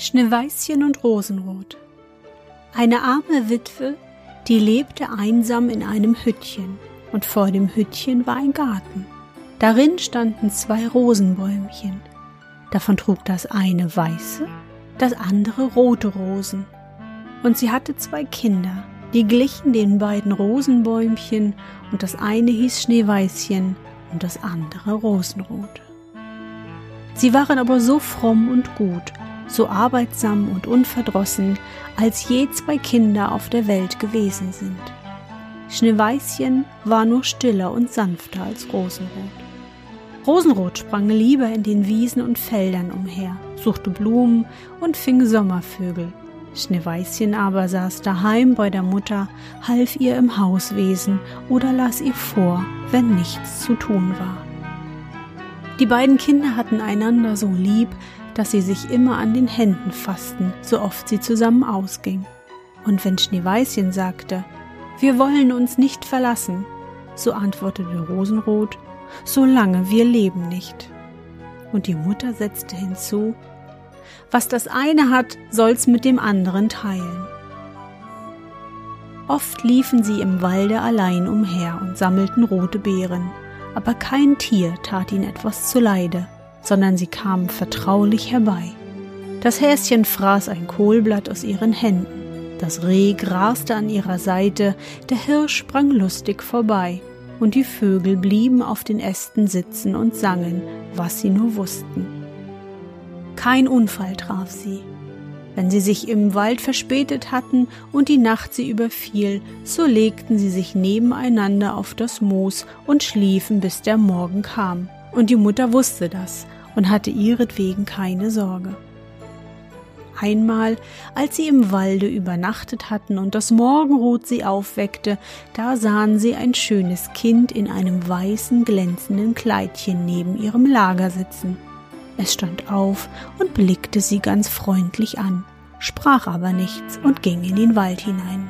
Schneeweißchen und Rosenrot. Eine arme Witwe, die lebte einsam in einem Hüttchen, und vor dem Hüttchen war ein Garten. Darin standen zwei Rosenbäumchen. Davon trug das eine weiße, das andere rote Rosen. Und sie hatte zwei Kinder, die glichen den beiden Rosenbäumchen, und das eine hieß Schneeweißchen und das andere Rosenrot. Sie waren aber so fromm und gut, so arbeitsam und unverdrossen, als je zwei Kinder auf der Welt gewesen sind. Schneeweißchen war nur stiller und sanfter als Rosenrot. Rosenrot sprang lieber in den Wiesen und Feldern umher, suchte Blumen und fing Sommervögel. Schneeweißchen aber saß daheim bei der Mutter, half ihr im Hauswesen oder las ihr vor, wenn nichts zu tun war. Die beiden Kinder hatten einander so lieb, dass sie sich immer an den Händen fassten, so oft sie zusammen ausging. Und wenn Schneeweißchen sagte, wir wollen uns nicht verlassen, so antwortete Rosenrot, solange wir leben nicht. Und die Mutter setzte hinzu, was das eine hat, soll's mit dem anderen teilen. Oft liefen sie im Walde allein umher und sammelten rote Beeren, aber kein Tier tat ihnen etwas zuleide, sondern sie kamen vertraulich herbei. Das Häschen fraß ein Kohlblatt aus ihren Händen, das Reh graste an ihrer Seite, der Hirsch sprang lustig vorbei, und die Vögel blieben auf den Ästen sitzen und sangen, was sie nur wussten. Kein Unfall traf sie. Wenn sie sich im Wald verspätet hatten und die Nacht sie überfiel, so legten sie sich nebeneinander auf das Moos und schliefen, bis der Morgen kam. Und die Mutter wusste das und hatte ihretwegen keine Sorge. Einmal, als sie im Walde übernachtet hatten und das Morgenrot sie aufweckte, da sahen sie ein schönes Kind in einem weißen, glänzenden Kleidchen neben ihrem Lager sitzen. Es stand auf und blickte sie ganz freundlich an, sprach aber nichts und ging in den Wald hinein.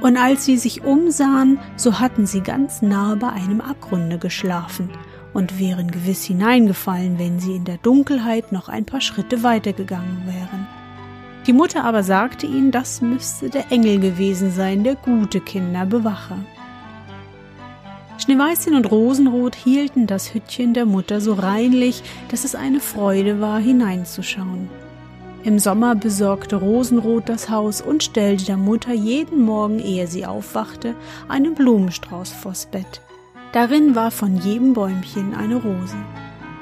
Und als sie sich umsahen, so hatten sie ganz nahe bei einem Abgrunde geschlafen, und wären gewiss hineingefallen, wenn sie in der Dunkelheit noch ein paar Schritte weitergegangen wären. Die Mutter aber sagte ihnen, das müsste der Engel gewesen sein, der gute Kinder bewache. Schneeweißchen und Rosenrot hielten das Hüttchen der Mutter so reinlich, dass es eine Freude war, hineinzuschauen. Im Sommer besorgte Rosenrot das Haus und stellte der Mutter jeden Morgen, ehe sie aufwachte, einen Blumenstrauß vors Bett. Darin war von jedem Bäumchen eine Rose.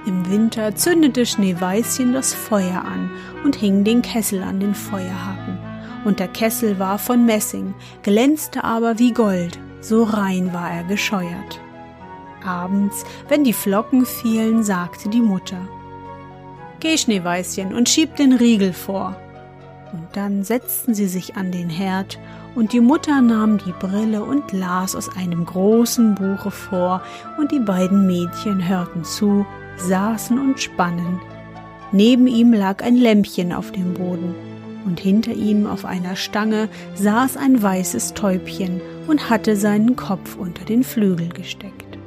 Im Winter zündete Schneeweißchen das Feuer an und hing den Kessel an den Feuerhaken. Und der Kessel war von Messing, glänzte aber wie Gold, so rein war er gescheuert. Abends, wenn die Flocken fielen, sagte die Mutter Geh, Schneeweißchen, und schieb den Riegel vor. Und dann setzten sie sich an den Herd und die Mutter nahm die Brille und las aus einem großen Buche vor, und die beiden Mädchen hörten zu, saßen und spannen. Neben ihm lag ein Lämpchen auf dem Boden, und hinter ihm auf einer Stange saß ein weißes Täubchen und hatte seinen Kopf unter den Flügel gesteckt.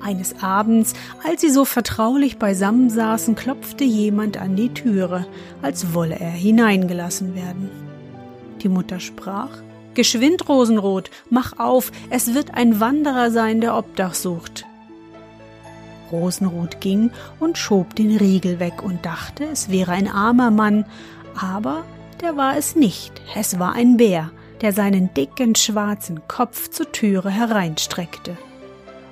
Eines Abends, als sie so vertraulich beisammen saßen, klopfte jemand an die Türe, als wolle er hineingelassen werden. Die Mutter sprach Geschwind, Rosenrot, mach auf, es wird ein Wanderer sein, der Obdach sucht. Rosenrot ging und schob den Riegel weg und dachte, es wäre ein armer Mann, aber der war es nicht, es war ein Bär, der seinen dicken schwarzen Kopf zur Türe hereinstreckte.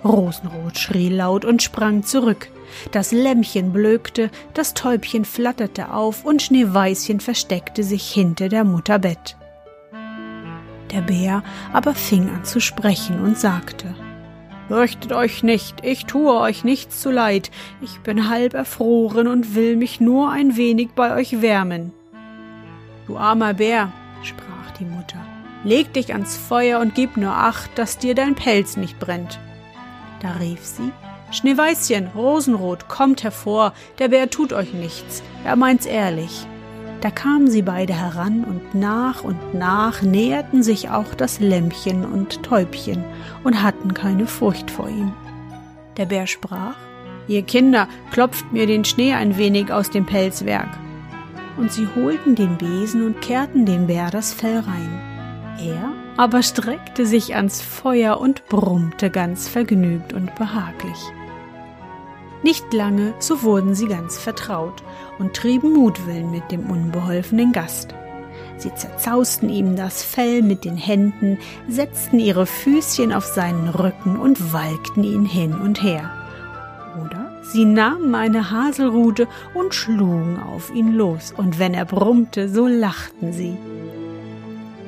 Rosenrot schrie laut und sprang zurück. Das Lämmchen blökte, das Täubchen flatterte auf und Schneeweißchen versteckte sich hinter der Mutter Bett. Der Bär aber fing an zu sprechen und sagte Fürchtet euch nicht, ich tue euch nichts zu leid, ich bin halb erfroren und will mich nur ein wenig bei euch wärmen. Du armer Bär, sprach die Mutter, leg dich ans Feuer und gib nur acht, dass dir dein Pelz nicht brennt. Da rief sie Schneeweißchen, Rosenrot, kommt hervor, der Bär tut euch nichts, er meint's ehrlich. Da kamen sie beide heran und nach und nach näherten sich auch das Lämmchen und Täubchen und hatten keine Furcht vor ihm. Der Bär sprach, Ihr Kinder, klopft mir den Schnee ein wenig aus dem Pelzwerk. Und sie holten den Besen und kehrten dem Bär das Fell rein. Er aber streckte sich ans Feuer und brummte ganz vergnügt und behaglich. Nicht lange, so wurden sie ganz vertraut und trieben Mutwillen mit dem unbeholfenen Gast. Sie zerzausten ihm das Fell mit den Händen, setzten ihre Füßchen auf seinen Rücken und walkten ihn hin und her. Oder sie nahmen eine Haselrute und schlugen auf ihn los, und wenn er brummte, so lachten sie.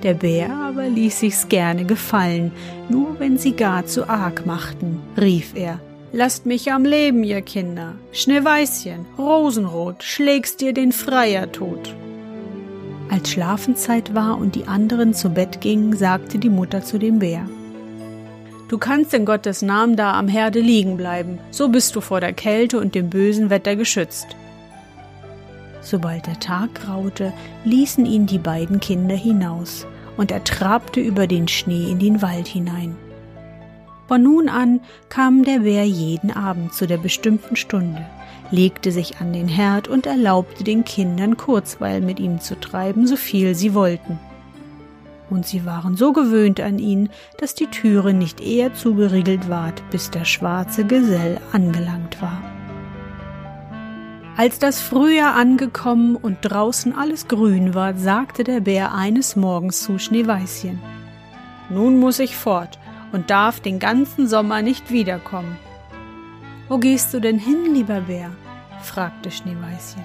Der Bär aber ließ sich's gerne gefallen, nur wenn sie gar zu arg machten, rief er Lasst mich am Leben, ihr Kinder. Schneeweißchen, Rosenrot, schlägst dir den Freier tot. Als Schlafenzeit war und die anderen zu Bett gingen, sagte die Mutter zu dem Bär. Du kannst in Gottes Namen da am Herde liegen bleiben, so bist du vor der Kälte und dem bösen Wetter geschützt. Sobald der Tag graute, ließen ihn die beiden Kinder hinaus, und er trabte über den Schnee in den Wald hinein. Von nun an kam der Bär jeden Abend zu der bestimmten Stunde, legte sich an den Herd und erlaubte den Kindern Kurzweil mit ihm zu treiben, so viel sie wollten. Und sie waren so gewöhnt an ihn, dass die Türe nicht eher zugeriegelt ward, bis der schwarze Gesell angelangt war. Als das Frühjahr angekommen und draußen alles grün war, sagte der Bär eines Morgens zu Schneeweißchen Nun muss ich fort, und darf den ganzen Sommer nicht wiederkommen. Wo gehst du denn hin, lieber Bär? fragte Schneeweißchen.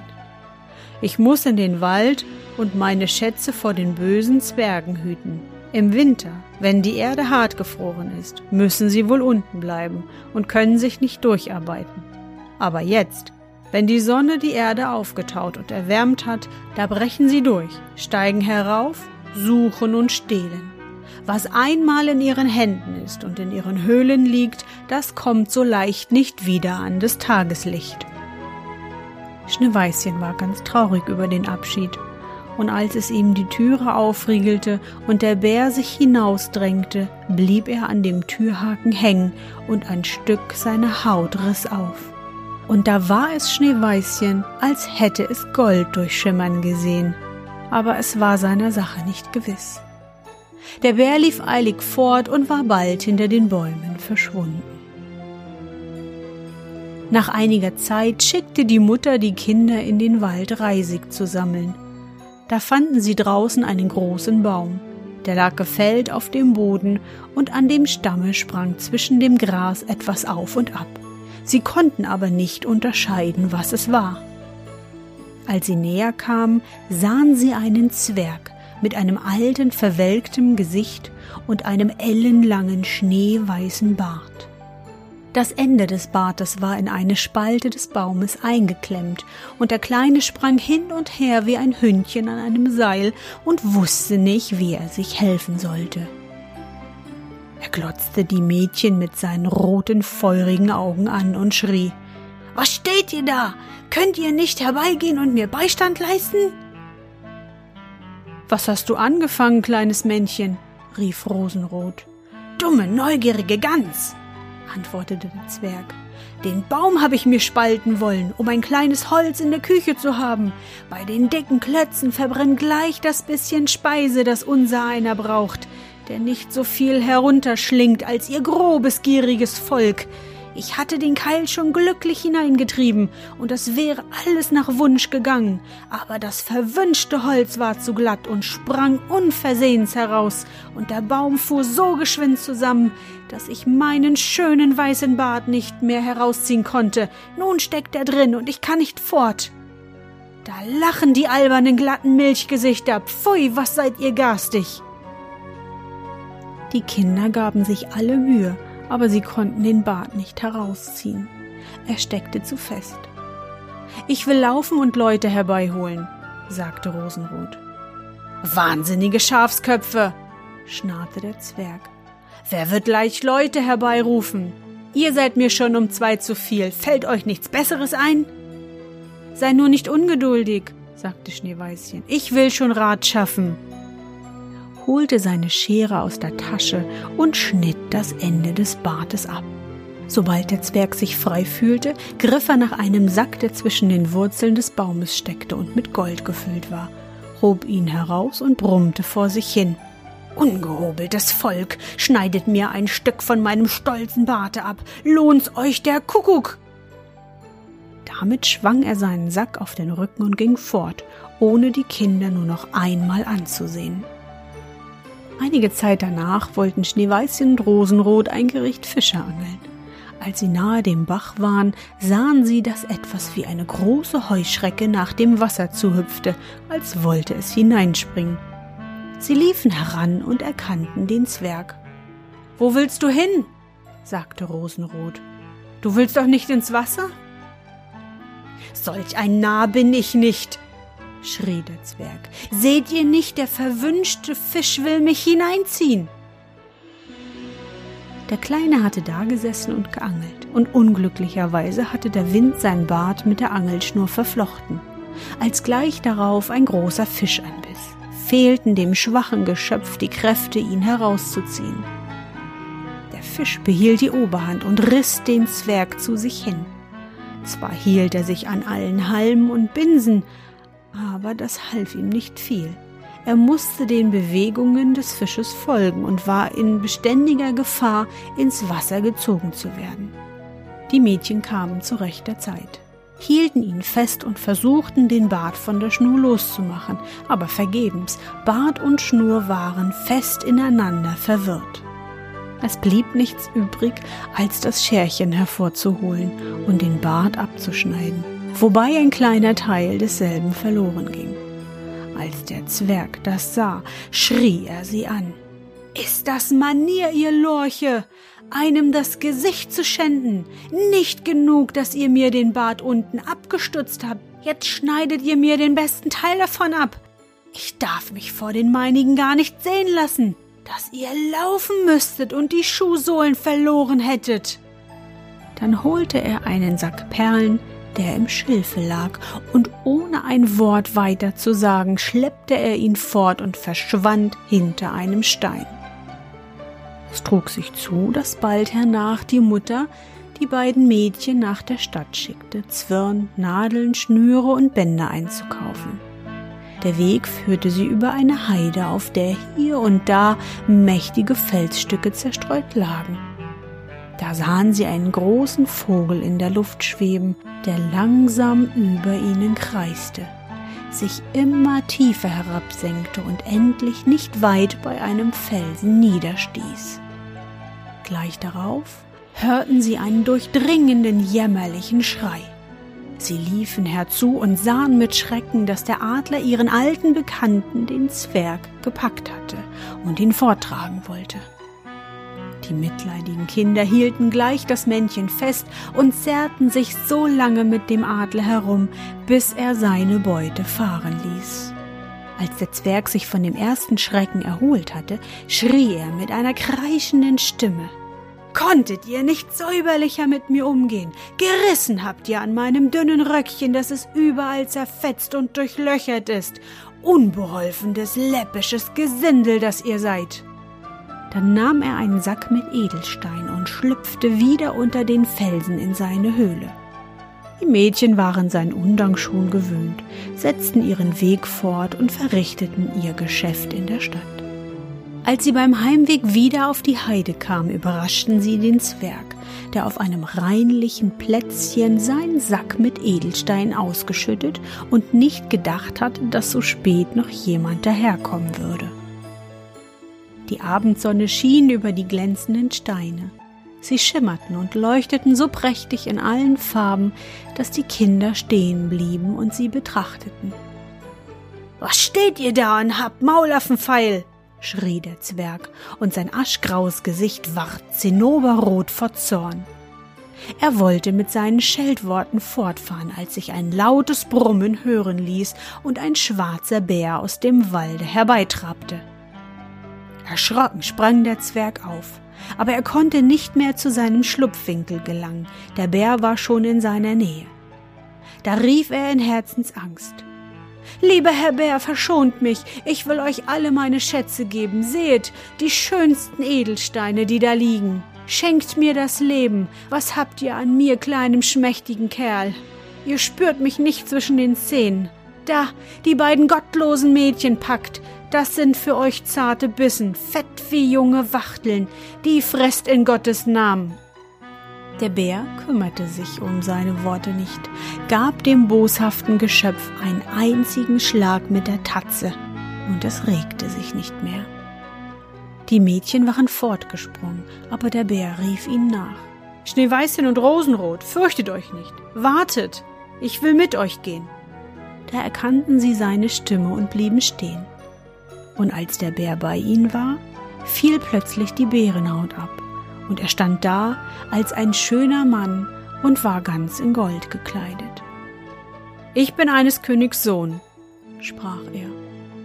Ich muss in den Wald und meine Schätze vor den bösen Zwergen hüten. Im Winter, wenn die Erde hart gefroren ist, müssen sie wohl unten bleiben und können sich nicht durcharbeiten. Aber jetzt, wenn die Sonne die Erde aufgetaut und erwärmt hat, da brechen sie durch, steigen herauf, suchen und stehlen. Was einmal in ihren Händen ist und in ihren Höhlen liegt, das kommt so leicht nicht wieder an das Tageslicht. Schneeweißchen war ganz traurig über den Abschied, und als es ihm die Türe aufriegelte und der Bär sich hinausdrängte, blieb er an dem Türhaken hängen und ein Stück seiner Haut riss auf. Und da war es Schneeweißchen, als hätte es Gold durchschimmern gesehen, aber es war seiner Sache nicht gewiss. Der Bär lief eilig fort und war bald hinter den Bäumen verschwunden. Nach einiger Zeit schickte die Mutter die Kinder in den Wald Reisig zu sammeln. Da fanden sie draußen einen großen Baum. Der lag gefällt auf dem Boden und an dem Stamme sprang zwischen dem Gras etwas auf und ab. Sie konnten aber nicht unterscheiden, was es war. Als sie näher kamen, sahen sie einen Zwerg, mit einem alten, verwelktem Gesicht und einem ellenlangen, schneeweißen Bart. Das Ende des Bartes war in eine Spalte des Baumes eingeklemmt, und der Kleine sprang hin und her wie ein Hündchen an einem Seil und wusste nicht, wie er sich helfen sollte. Er glotzte die Mädchen mit seinen roten, feurigen Augen an und schrie Was steht ihr da? Könnt ihr nicht herbeigehen und mir Beistand leisten? Was hast du angefangen, kleines Männchen? rief Rosenrot. Dumme, neugierige Gans, antwortete der Zwerg. Den Baum habe ich mir spalten wollen, um ein kleines Holz in der Küche zu haben. Bei den dicken Klötzen verbrennt gleich das bisschen Speise, das unser einer braucht, der nicht so viel herunterschlingt als ihr grobes, gieriges Volk. Ich hatte den Keil schon glücklich hineingetrieben, und es wäre alles nach Wunsch gegangen, aber das verwünschte Holz war zu glatt und sprang unversehens heraus, und der Baum fuhr so geschwind zusammen, dass ich meinen schönen weißen Bart nicht mehr herausziehen konnte. Nun steckt er drin, und ich kann nicht fort. Da lachen die albernen glatten Milchgesichter. Pfui, was seid ihr garstig! Die Kinder gaben sich alle Mühe, aber sie konnten den Bart nicht herausziehen. Er steckte zu fest. Ich will laufen und Leute herbeiholen, sagte Rosenrot. Wahnsinnige Schafsköpfe, schnarrte der Zwerg. Wer wird gleich Leute herbeirufen? Ihr seid mir schon um zwei zu viel. Fällt euch nichts Besseres ein? Sei nur nicht ungeduldig, sagte Schneeweißchen. Ich will schon Rat schaffen holte seine Schere aus der Tasche und schnitt das Ende des Bartes ab. Sobald der Zwerg sich frei fühlte, griff er nach einem Sack, der zwischen den Wurzeln des Baumes steckte und mit Gold gefüllt war, hob ihn heraus und brummte vor sich hin. Ungehobeltes Volk, schneidet mir ein Stück von meinem stolzen Barte ab, lohnt's euch der Kuckuck! Damit schwang er seinen Sack auf den Rücken und ging fort, ohne die Kinder nur noch einmal anzusehen. Einige Zeit danach wollten Schneeweißchen und Rosenrot ein Gericht Fische angeln. Als sie nahe dem Bach waren, sahen sie, dass etwas wie eine große Heuschrecke nach dem Wasser zuhüpfte, als wollte es hineinspringen. Sie liefen heran und erkannten den Zwerg. Wo willst du hin? sagte Rosenrot. Du willst doch nicht ins Wasser? Solch ein Narr bin ich nicht, schrie der Zwerg. Seht ihr nicht, der verwünschte Fisch will mich hineinziehen? Der Kleine hatte dagesessen und geangelt, und unglücklicherweise hatte der Wind sein Bart mit der Angelschnur verflochten. Als gleich darauf ein großer Fisch anbiss, fehlten dem schwachen Geschöpf die Kräfte, ihn herauszuziehen. Der Fisch behielt die Oberhand und riss den Zwerg zu sich hin. Zwar hielt er sich an allen Halmen und Binsen, aber das half ihm nicht viel. Er musste den Bewegungen des Fisches folgen und war in beständiger Gefahr, ins Wasser gezogen zu werden. Die Mädchen kamen zu rechter Zeit, hielten ihn fest und versuchten, den Bart von der Schnur loszumachen, aber vergebens, Bart und Schnur waren fest ineinander verwirrt. Es blieb nichts übrig, als das Scherchen hervorzuholen und den Bart abzuschneiden wobei ein kleiner Teil desselben verloren ging. Als der Zwerg das sah, schrie er sie an. Ist das Manier, ihr Lorche, einem das Gesicht zu schänden? Nicht genug, dass ihr mir den Bart unten abgestutzt habt, jetzt schneidet ihr mir den besten Teil davon ab. Ich darf mich vor den meinigen gar nicht sehen lassen, dass ihr laufen müsstet und die Schuhsohlen verloren hättet. Dann holte er einen Sack Perlen, der im Schilfe lag, und ohne ein Wort weiter zu sagen, schleppte er ihn fort und verschwand hinter einem Stein. Es trug sich zu, dass bald hernach die Mutter die beiden Mädchen nach der Stadt schickte, Zwirn, Nadeln, Schnüre und Bänder einzukaufen. Der Weg führte sie über eine Heide, auf der hier und da mächtige Felsstücke zerstreut lagen. Da sahen sie einen großen Vogel in der Luft schweben, der langsam über ihnen kreiste, sich immer tiefer herabsenkte und endlich nicht weit bei einem Felsen niederstieß. Gleich darauf hörten sie einen durchdringenden, jämmerlichen Schrei. Sie liefen herzu und sahen mit Schrecken, dass der Adler ihren alten Bekannten, den Zwerg, gepackt hatte und ihn forttragen wollte. Die mitleidigen Kinder hielten gleich das Männchen fest und zerrten sich so lange mit dem Adler herum, bis er seine Beute fahren ließ. Als der Zwerg sich von dem ersten Schrecken erholt hatte, schrie er mit einer kreischenden Stimme. Konntet ihr nicht säuberlicher mit mir umgehen? Gerissen habt ihr an meinem dünnen Röckchen, dass es überall zerfetzt und durchlöchert ist. Unbeholfenes, läppisches Gesindel, das ihr seid. Dann nahm er einen Sack mit Edelstein und schlüpfte wieder unter den Felsen in seine Höhle. Die Mädchen waren sein Undank schon gewöhnt, setzten ihren Weg fort und verrichteten ihr Geschäft in der Stadt. Als sie beim Heimweg wieder auf die Heide kamen, überraschten sie den Zwerg. der auf einem reinlichen Plätzchen seinen Sack mit Edelsteinen ausgeschüttet und nicht gedacht hatte, dass so spät noch jemand daherkommen würde. Die Abendsonne schien über die glänzenden Steine. Sie schimmerten und leuchteten so prächtig in allen Farben, dass die Kinder stehen blieben und sie betrachteten. Was steht ihr da und habt Maulaffenpfeil? schrie der Zwerg, und sein aschgraues Gesicht ward zinnoberrot vor Zorn. Er wollte mit seinen Scheldworten fortfahren, als sich ein lautes Brummen hören ließ und ein schwarzer Bär aus dem Walde herbeitrabte. Erschrocken sprang der Zwerg auf, aber er konnte nicht mehr zu seinem Schlupfwinkel gelangen, der Bär war schon in seiner Nähe. Da rief er in Herzensangst Lieber Herr Bär, verschont mich, ich will euch alle meine Schätze geben. Seht, die schönsten Edelsteine, die da liegen. Schenkt mir das Leben. Was habt ihr an mir, kleinem schmächtigen Kerl? Ihr spürt mich nicht zwischen den Zähnen. Da, die beiden gottlosen Mädchen packt, das sind für euch zarte Bissen, fett wie junge Wachteln, die fresst in Gottes Namen. Der Bär kümmerte sich um seine Worte nicht, gab dem boshaften Geschöpf einen einzigen Schlag mit der Tatze, und es regte sich nicht mehr. Die Mädchen waren fortgesprungen, aber der Bär rief ihnen nach. Schneeweißchen und Rosenrot, fürchtet euch nicht, wartet, ich will mit euch gehen. Da erkannten sie seine Stimme und blieben stehen. Und als der Bär bei ihnen war, fiel plötzlich die Bärenhaut ab und er stand da als ein schöner Mann und war ganz in Gold gekleidet. Ich bin eines Königs Sohn, sprach er,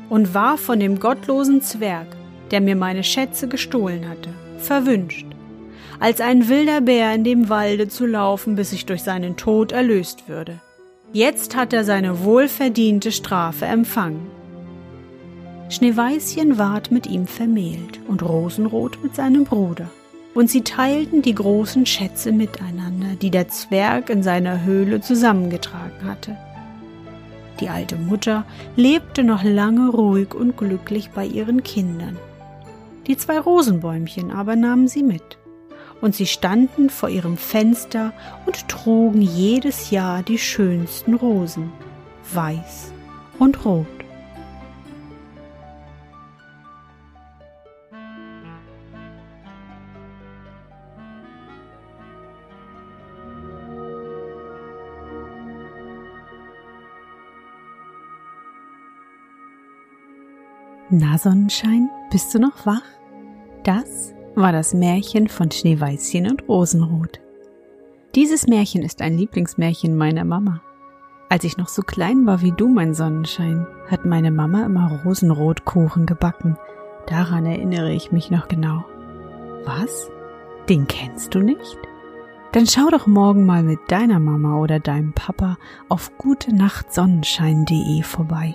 und war von dem gottlosen Zwerg, der mir meine Schätze gestohlen hatte, verwünscht, als ein wilder Bär in dem Walde zu laufen, bis ich durch seinen Tod erlöst würde. Jetzt hat er seine wohlverdiente Strafe empfangen. Schneeweißchen ward mit ihm vermählt und Rosenrot mit seinem Bruder und sie teilten die großen Schätze miteinander, die der Zwerg in seiner Höhle zusammengetragen hatte. Die alte Mutter lebte noch lange ruhig und glücklich bei ihren Kindern. Die zwei Rosenbäumchen aber nahmen sie mit, und sie standen vor ihrem Fenster und trugen jedes Jahr die schönsten Rosen, weiß und rot. Na Sonnenschein, bist du noch wach? Das war das Märchen von Schneeweißchen und Rosenrot. Dieses Märchen ist ein Lieblingsmärchen meiner Mama. Als ich noch so klein war wie du, mein Sonnenschein, hat meine Mama immer Rosenrotkuchen gebacken. Daran erinnere ich mich noch genau. Was? Den kennst du nicht? Dann schau doch morgen mal mit deiner Mama oder deinem Papa auf gutenachtsonnenschein.de vorbei.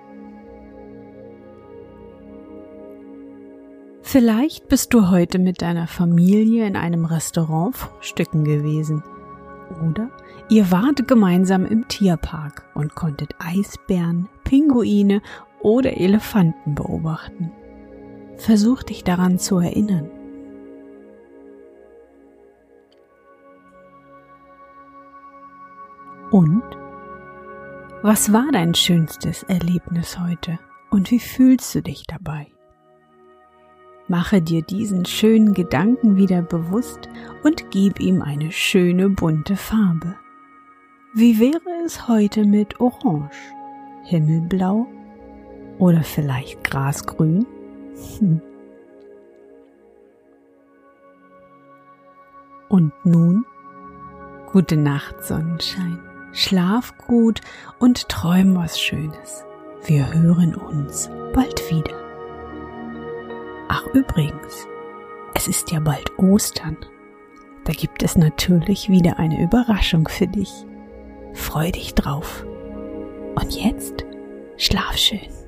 Vielleicht bist du heute mit deiner Familie in einem Restaurant frühstücken gewesen. Oder ihr wart gemeinsam im Tierpark und konntet Eisbären, Pinguine oder Elefanten beobachten. Versuch dich daran zu erinnern. Und? Was war dein schönstes Erlebnis heute und wie fühlst du dich dabei? Mache dir diesen schönen Gedanken wieder bewusst und gib ihm eine schöne bunte Farbe. Wie wäre es heute mit Orange, Himmelblau oder vielleicht Grasgrün? Hm. Und nun, gute Nacht, Sonnenschein. Schlaf gut und träum was Schönes. Wir hören uns bald wieder. Ach übrigens, es ist ja bald Ostern. Da gibt es natürlich wieder eine Überraschung für dich. Freu dich drauf. Und jetzt schlaf schön.